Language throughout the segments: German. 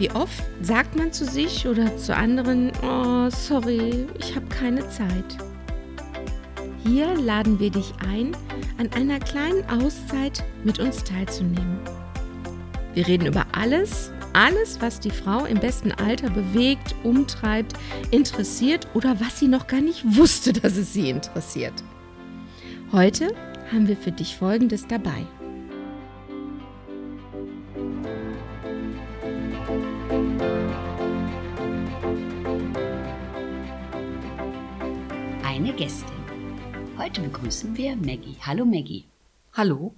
Wie oft sagt man zu sich oder zu anderen, oh, sorry, ich habe keine Zeit. Hier laden wir dich ein, an einer kleinen Auszeit mit uns teilzunehmen. Wir reden über alles, alles, was die Frau im besten Alter bewegt, umtreibt, interessiert oder was sie noch gar nicht wusste, dass es sie interessiert. Heute haben wir für dich Folgendes dabei. Heute begrüßen wir Maggie. Hallo Maggie. Hallo.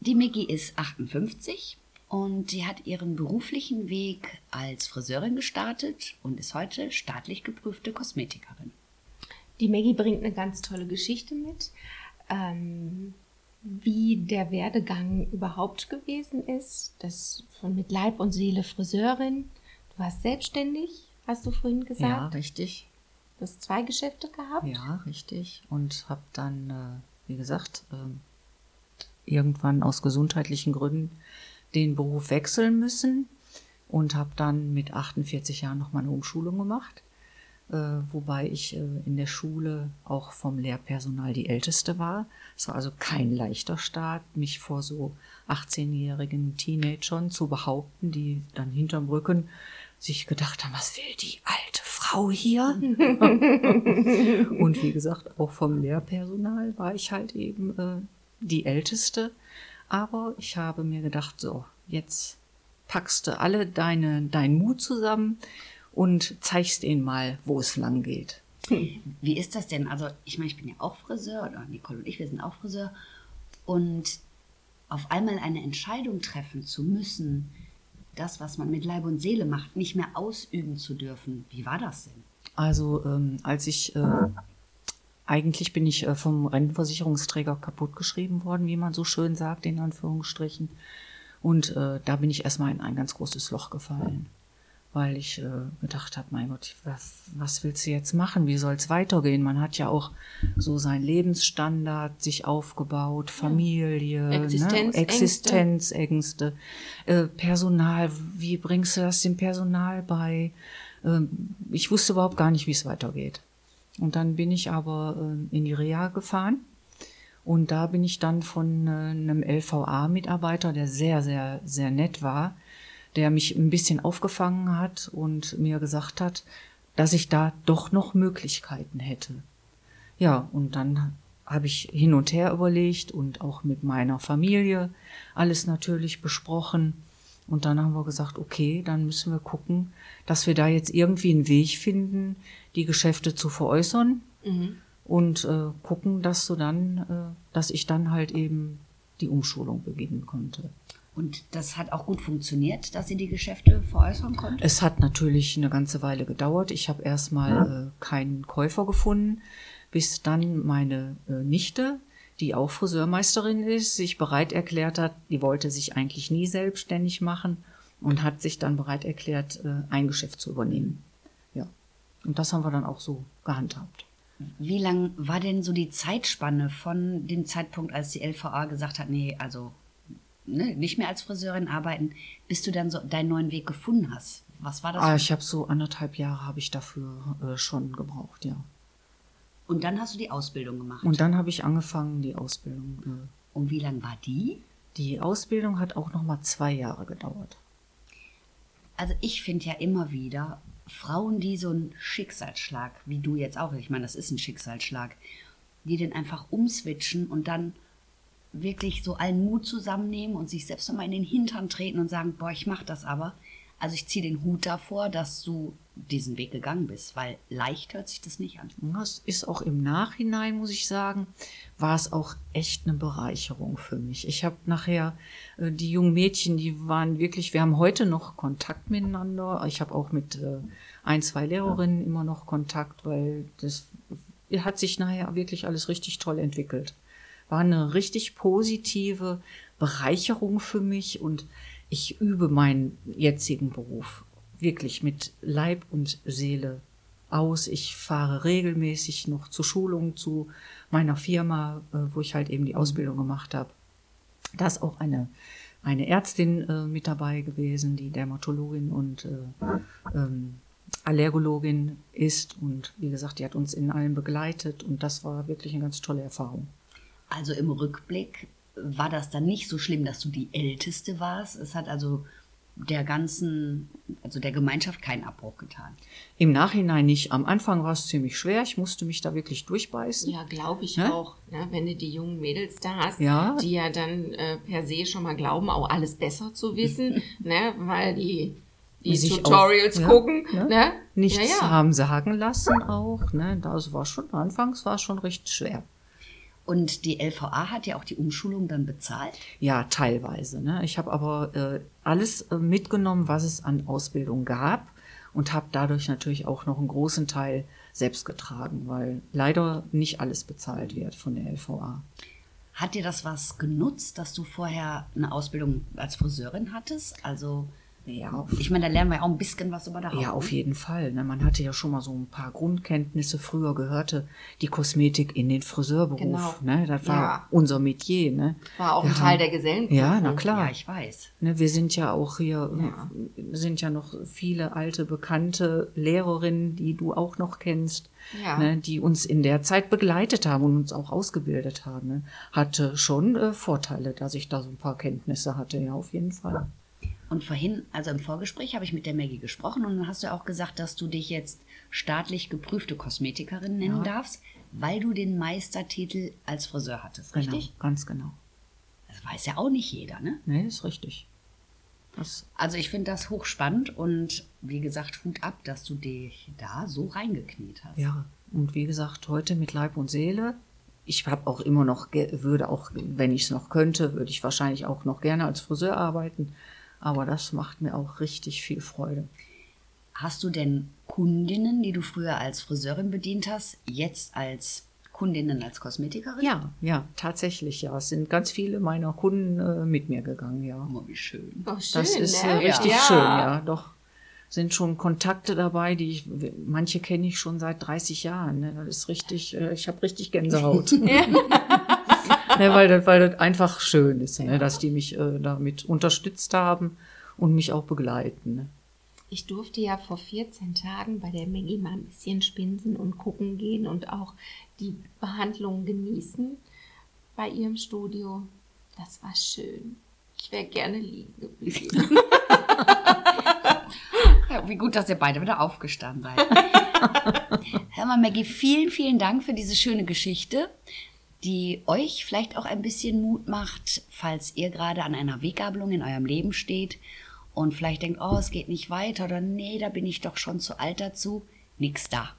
Die Maggie ist 58 und sie hat ihren beruflichen Weg als Friseurin gestartet und ist heute staatlich geprüfte Kosmetikerin. Die Maggie bringt eine ganz tolle Geschichte mit, ähm, wie der Werdegang überhaupt gewesen ist. Das von mit Leib und Seele Friseurin. Du warst selbstständig, hast du vorhin Ja, gesagt. richtig. Du hast zwei Geschäfte gehabt. Ja, richtig. Und habe dann, äh, wie gesagt, ähm, irgendwann aus gesundheitlichen Gründen den Beruf wechseln müssen und habe dann mit 48 Jahren noch mal eine Umschulung gemacht. Äh, wobei ich äh, in der Schule auch vom Lehrpersonal die Älteste war. Es war also kein leichter Start, mich vor so 18-jährigen Teenagern zu behaupten, die dann hinterm Rücken sich gedacht haben, was will die alte Frau hier? Und wie gesagt, auch vom Lehrpersonal war ich halt eben äh, die Älteste. Aber ich habe mir gedacht, so, jetzt packst du alle deine, deinen Mut zusammen und zeigst ihnen mal, wo es lang geht. Wie ist das denn? Also, ich meine, ich bin ja auch Friseur, oder Nicole und ich, wir sind auch Friseur. Und auf einmal eine Entscheidung treffen zu müssen, das, was man mit Leib und Seele macht, nicht mehr ausüben zu dürfen. Wie war das denn? Also ähm, als ich äh, eigentlich bin ich äh, vom Rentenversicherungsträger kaputtgeschrieben worden, wie man so schön sagt, in Anführungsstrichen. Und äh, da bin ich erstmal in ein ganz großes Loch gefallen, weil ich äh, gedacht habe, mein Gott, was, was willst du jetzt machen? Wie soll es weitergehen? Man hat ja auch so seinen Lebensstandard sich aufgebaut, Familie, Existenzängste. ne? Existenzängste, äh, Personal. Wie bringst du das dem Personal bei? Ähm, ich wusste überhaupt gar nicht, wie es weitergeht. Und dann bin ich aber äh, in die Reha gefahren. Und da bin ich dann von äh, einem LVA-Mitarbeiter, der sehr, sehr, sehr nett war, der mich ein bisschen aufgefangen hat und mir gesagt hat, dass ich da doch noch Möglichkeiten hätte. Ja, und dann habe ich hin und her überlegt und auch mit meiner Familie alles natürlich besprochen. Und dann haben wir gesagt, okay, dann müssen wir gucken, dass wir da jetzt irgendwie einen Weg finden, die Geschäfte zu veräußern und äh, gucken, dass du dann, äh, dass ich dann halt eben die Umschulung beginnen konnte. Und das hat auch gut funktioniert, dass Sie die Geschäfte veräußern konnten? Es hat natürlich eine ganze Weile gedauert. Ich habe erstmal äh, keinen Käufer gefunden, bis dann meine äh, Nichte, die auch Friseurmeisterin ist, sich bereit erklärt hat, die wollte sich eigentlich nie selbstständig machen und hat sich dann bereit erklärt, äh, ein Geschäft zu übernehmen. Ja. Und das haben wir dann auch so gehandhabt. Wie lang war denn so die Zeitspanne von dem Zeitpunkt, als die LVA gesagt hat, nee, also ne, nicht mehr als Friseurin arbeiten, bis du dann so deinen neuen Weg gefunden hast? Was war das? Ah, ich habe so anderthalb Jahre habe ich dafür äh, schon gebraucht, ja. Und dann hast du die Ausbildung gemacht. Und dann habe ich angefangen, die Ausbildung. Äh, Und wie lang war die? die Ausbildung hat auch noch mal zwei Jahre gedauert. Also ich finde ja immer wieder Frauen, die so einen Schicksalsschlag, wie du jetzt auch, ich meine, das ist ein Schicksalsschlag, die den einfach umswitchen und dann wirklich so allen Mut zusammennehmen und sich selbst nochmal in den Hintern treten und sagen, boah, ich mach das aber. Also ich ziehe den Hut davor, dass du diesen Weg gegangen bist, weil leicht hört sich das nicht an. Das ist auch im Nachhinein, muss ich sagen, war es auch echt eine Bereicherung für mich. Ich habe nachher äh, die jungen Mädchen, die waren wirklich, wir haben heute noch Kontakt miteinander. Ich habe auch mit äh, ein, zwei Lehrerinnen immer noch Kontakt, weil das hat sich nachher wirklich alles richtig toll entwickelt. War eine richtig positive Bereicherung für mich und ich übe meinen jetzigen Beruf wirklich mit Leib und Seele aus. Ich fahre regelmäßig noch zur Schulung zu meiner Firma, äh, wo ich halt eben die Ausbildung gemacht habe. Da ist auch eine, eine Ärztin äh, mit dabei gewesen, die Dermatologin und äh, ähm, Allergologin ist. Und wie gesagt, die hat uns in allem begleitet und das war wirklich eine ganz tolle Erfahrung. Also im Rückblick war das dann nicht so schlimm, dass du die Älteste warst. Es hat also der ganzen, also der Gemeinschaft keinen Abbruch getan. Im Nachhinein nicht. Am Anfang war es ziemlich schwer. Ich musste mich da wirklich durchbeißen. Ja, glaube ich Ne? auch. Ne? Wenn du die jungen Mädels da hast, Ja. die ja dann äh, per se schon mal glauben, auch alles besser zu wissen, ne? weil die, die Sich auch- Tutorials ja, gucken. ja. Ne? Nichts ja, ja. haben sagen lassen auch. Ne? Das war schon, anfangs war es schon recht schwer. Und die LVA hat ja auch die Umschulung dann bezahlt. Ja, teilweise. Ne? Ich habe aber äh, alles äh, mitgenommen, was es an Ausbildung gab und habe dadurch natürlich auch noch einen großen Teil selbst getragen, weil leider nicht alles bezahlt wird von der LVA. Hat dir das was genutzt, dass du vorher eine Ausbildung als Friseurin hattest? Also, Ja, ich meine, da lernen wir auch ein bisschen was über Haut. Ja, auf ne? jeden Fall. Ne? Man hatte ja schon mal so ein paar Grundkenntnisse. Früher gehörte die Kosmetik in den Friseurberuf. Genau. Ne? Das war Ja. unser Metier. Ne? War auch Wir ein Teil der Gesellenprüfung. Ja, na klar. Ja, ich weiß. Ne, wir sind ja auch hier, Ja. sind ja noch viele alte, bekannte Lehrerinnen, die du auch noch kennst, Ja. ne, die uns in der Zeit begleitet haben und uns auch ausgebildet haben. Ne. Hatte schon äh, Vorteile, dass ich da so ein paar Kenntnisse hatte, ja, auf jeden Fall. Und vorhin, also im Vorgespräch, habe ich mit der Maggie gesprochen und dann hast du auch gesagt, dass du dich jetzt staatlich geprüfte Kosmetikerin nennen Ja. darfst, weil du den Meistertitel als Friseur hattest, richtig? Genau, ganz genau. Das weiß ja auch nicht jeder, ne? Nee, ist richtig. Das, Also ich finde das hochspannend und wie gesagt, Hut ab, dass du dich da so reingekniet hast. ja, und wie gesagt, heute mit Leib und Seele. Ich habe auch immer noch, würde auch, wenn ich es noch könnte, würde ich wahrscheinlich auch noch gerne als Friseur arbeiten. Aber das macht mir auch richtig viel Freude. Hast du denn Kundinnen, die du früher als Friseurin bedient hast, jetzt als Kundinnen als Kosmetikerin? Ja, ja, tatsächlich, ja. Es sind ganz viele meiner Kunden äh, mit mir gegangen, ja. Oh, wie schön. Oh, schön, Das ist ne? äh, richtig ja. schön, ja, doch. Sind schon Kontakte dabei, die ich, manche kenne ich schon seit 30 Jahren. Ne? Das ist richtig, äh, ich habe richtig Gänsehaut. ne, weil, das, weil das einfach schön ist, ne? dass die mich äh, damit unterstützt haben und mich auch begleiten. Ne? Ich durfte ja vor 14 Tagen bei der Maggie mal ein bisschen spinsen und gucken gehen und auch die Behandlung genießen bei ihrem Studio. Das war schön. Ich wäre gerne liegen geblieben. Ja, wie gut, dass ihr beide wieder aufgestanden seid. Hör mal, Maggie, vielen, vielen Dank für diese schöne Geschichte, die euch vielleicht auch ein bisschen Mut macht, falls ihr gerade an einer Weggabelung in eurem Leben steht und vielleicht denkt, oh, es geht nicht weiter oder nee, da bin ich doch schon zu alt dazu. Nix da.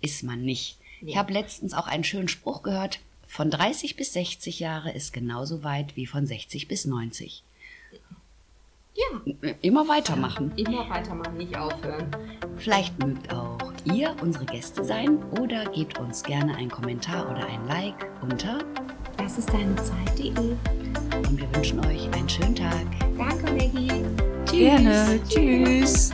Ist man nicht. Ich habe letztens auch einen schönen Spruch gehört, von 30 bis 60 Jahre ist genauso weit wie von 60 bis 90. ja, Immer weitermachen. immer weitermachen, nicht aufhören. Vielleicht mögt auch ihr unsere Gäste sein oder gebt uns gerne einen Kommentar oder ein Like unter Das ist deine Zeit.de. und wir wünschen euch einen schönen Tag. Danke, Maggie. Tschüss. Gerne. Tschüss.